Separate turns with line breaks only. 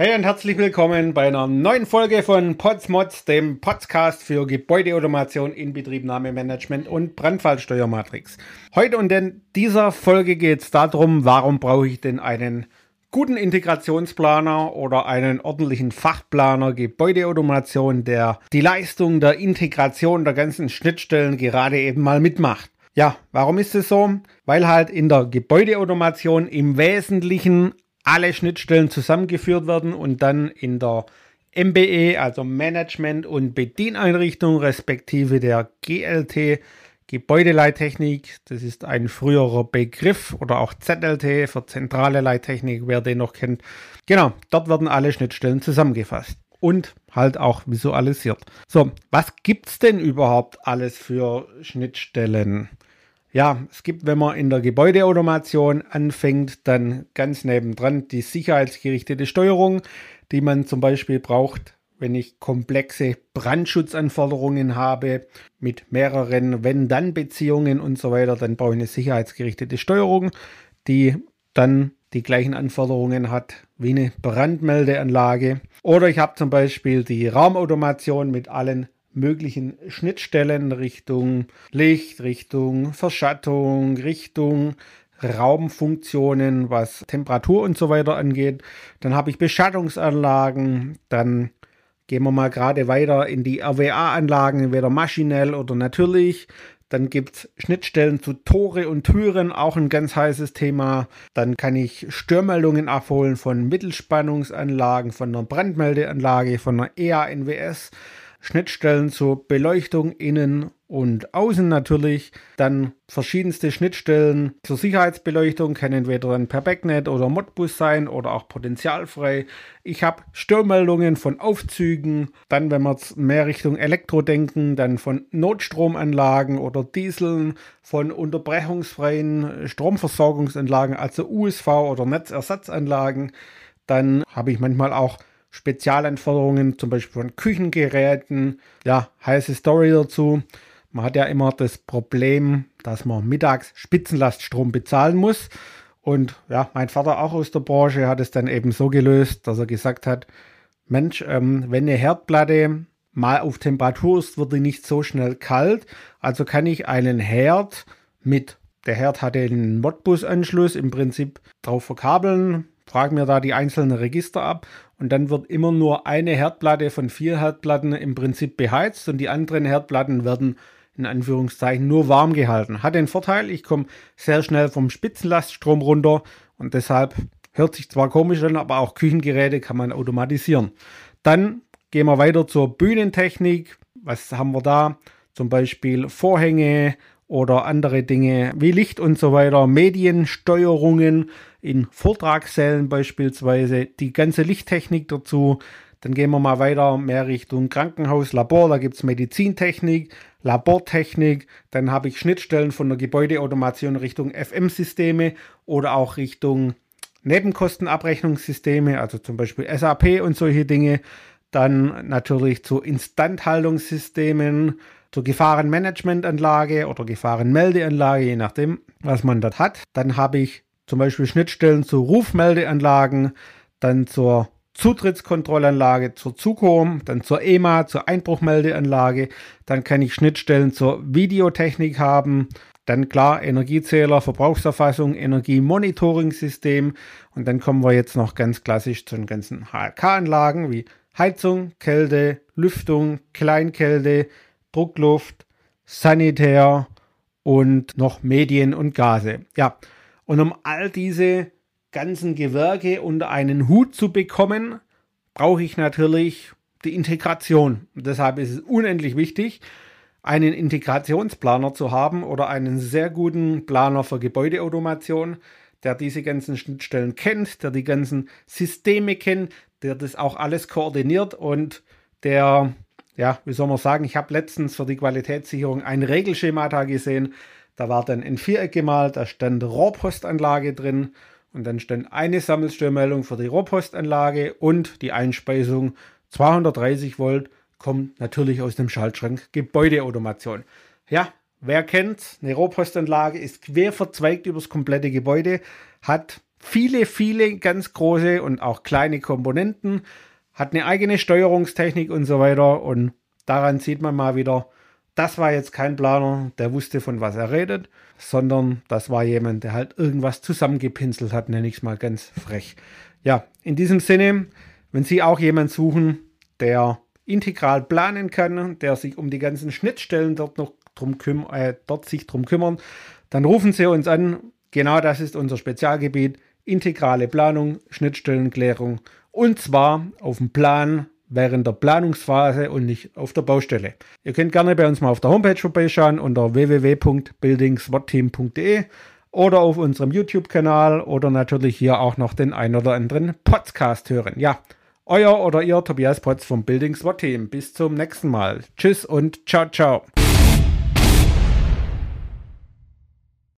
Hey und herzlich willkommen bei einer neuen Folge von Podsmods, dem Podcast für Gebäudeautomation, Inbetriebnahmemanagement und Brandfallsteuermatrix. Heute und in dieser Folge geht es darum, warum brauche ich denn einen guten Integrationsplaner oder einen ordentlichen Fachplaner Gebäudeautomation, der die Leistung der Integration der ganzen Schnittstellen gerade eben mal mitmacht. Ja, warum ist es so? Weil halt in der Gebäudeautomation im Wesentlichen alle Schnittstellen zusammengeführt werden und dann in der MBE, also Management und Bedieneinrichtung, respektive der GLT, Gebäudeleittechnik, das ist ein früherer Begriff, oder auch ZLT für zentrale Leittechnik, wer den noch kennt. Genau, dort werden alle Schnittstellen zusammengefasst und halt auch visualisiert. So, was gibt es denn überhaupt alles für Schnittstellen? Ja, es gibt, wenn man in der Gebäudeautomation anfängt, dann ganz nebendran die sicherheitsgerichtete Steuerung, die man zum Beispiel braucht, wenn ich komplexe Brandschutzanforderungen habe mit mehreren Wenn-Dann-Beziehungen und so weiter, dann brauche ich eine sicherheitsgerichtete Steuerung, die dann die gleichen Anforderungen hat wie eine Brandmeldeanlage. Oder ich habe zum Beispiel die Raumautomation mit allen möglichen Schnittstellen Richtung Licht, Richtung Verschattung, Richtung Raumfunktionen, was Temperatur und so weiter angeht. Dann habe ich Beschattungsanlagen, dann gehen wir mal gerade weiter in die RWA-Anlagen, entweder maschinell oder natürlich. Dann gibt es Schnittstellen zu Tore und Türen, auch ein ganz heißes Thema. Dann kann ich Störmeldungen abholen von Mittelspannungsanlagen, von einer Brandmeldeanlage, von einer EANWS. Schnittstellen zur Beleuchtung innen und außen natürlich. Dann verschiedenste Schnittstellen zur Sicherheitsbeleuchtung können entweder dann per Backnet oder Modbus sein oder auch potenzialfrei. Ich habe Störmeldungen von Aufzügen. Dann, wenn wir mehr Richtung Elektro denken, dann von Notstromanlagen oder Dieseln, von unterbrechungsfreien Stromversorgungsanlagen, also USV oder Netzersatzanlagen. Dann habe ich manchmal auch Spezialanforderungen, zum Beispiel von Küchengeräten. Ja, heiße Story dazu. Man hat ja immer das Problem, dass man mittags Spitzenlaststrom bezahlen muss. Und ja, mein Vater auch aus der Branche hat es dann eben so gelöst, dass er gesagt hat, Mensch, ähm, wenn eine Herdplatte mal auf Temperatur ist, wird die nicht so schnell kalt. Also kann ich einen Herd mit, der Herd hatte einen Modbus-Anschluss, im Prinzip drauf verkabeln, frage mir da die einzelnen Register ab und dann wird immer nur eine Herdplatte von vier Herdplatten im Prinzip beheizt und die anderen Herdplatten werden in Anführungszeichen nur warm gehalten. Hat den Vorteil, ich komme sehr schnell vom Spitzenlaststrom runter und deshalb hört sich zwar komisch an, aber auch Küchengeräte kann man automatisieren. Dann gehen wir weiter zur Bühnentechnik. Was haben wir da? Zum Beispiel Vorhänge oder andere Dinge wie Licht und so weiter, Mediensteuerungen in Vortragssälen beispielsweise, die ganze Lichttechnik dazu. Dann gehen wir mal weiter mehr Richtung Krankenhaus, Labor, da gibt es Medizintechnik, Labortechnik, dann habe ich Schnittstellen von der Gebäudeautomation Richtung FM-Systeme oder auch Richtung Nebenkostenabrechnungssysteme, also zum Beispiel SAP und solche Dinge. Dann natürlich zu Instandhaltungssystemen, zur Gefahrenmanagementanlage oder Gefahrenmeldeanlage, je nachdem, was man dort hat. Dann habe ich zum Beispiel Schnittstellen zu Rufmeldeanlagen, dann zur Zutrittskontrollanlage, zur ZUCOM, dann zur EMA, zur Einbruchmeldeanlage. Dann kann ich Schnittstellen zur Videotechnik haben. Dann klar Energiezähler, Verbrauchserfassung, Energiemonitoring-System. Und dann kommen wir jetzt noch ganz klassisch zu den ganzen HLK-Anlagen wie Heizung, Kälte, Lüftung, Kleinkälte, Druckluft, Sanitär und noch Medien und Gase. Ja, und um all diese ganzen Gewerke unter einen Hut zu bekommen, brauche ich natürlich die Integration. Deshalb ist es unendlich wichtig, einen Integrationsplaner zu haben oder einen sehr guten Planer für Gebäudeautomation, der diese ganzen Schnittstellen kennt, der die ganzen Systeme kennt, der das auch alles koordiniert und der ja, wie soll man sagen, ich habe letztens für die Qualitätssicherung ein Regelschema da gesehen. Da war dann ein Viereck gemalt, da stand Rohrpostanlage drin und dann stand eine Sammelstörmeldung für die Rohrpostanlage und die Einspeisung 230 Volt kommt natürlich aus dem Schaltschrank Gebäudeautomation. Ja, wer kennt, eine Rohrpostanlage ist quer verzweigt übers komplette Gebäude, hat viele, viele ganz große und auch kleine Komponenten, hat eine eigene Steuerungstechnik und so weiter. Und daran sieht man mal wieder, das war jetzt kein Planer, der wusste, von was er redet, sondern das war jemand, der halt irgendwas zusammengepinselt hat, nenne ich es mal ganz frech. Ja, in diesem Sinne, wenn Sie auch jemanden suchen, der integral planen kann, der sich um die ganzen Schnittstellen dort noch drum küm äh, dort sich drum kümmern, dann rufen Sie uns an. Genau das ist unser Spezialgebiet. Integrale Planung, Schnittstellenklärung und zwar auf dem Plan während der Planungsphase und nicht auf der Baustelle. Ihr könnt gerne bei uns mal auf der Homepage vorbeischauen unter www.buildingswatteam.de oder auf unserem YouTube-Kanal oder natürlich hier auch noch den ein oder anderen Podcast hören. Ja, euer oder ihr Tobias Potz vom Building SWAT Team. Bis zum nächsten Mal. Tschüss und ciao, ciao.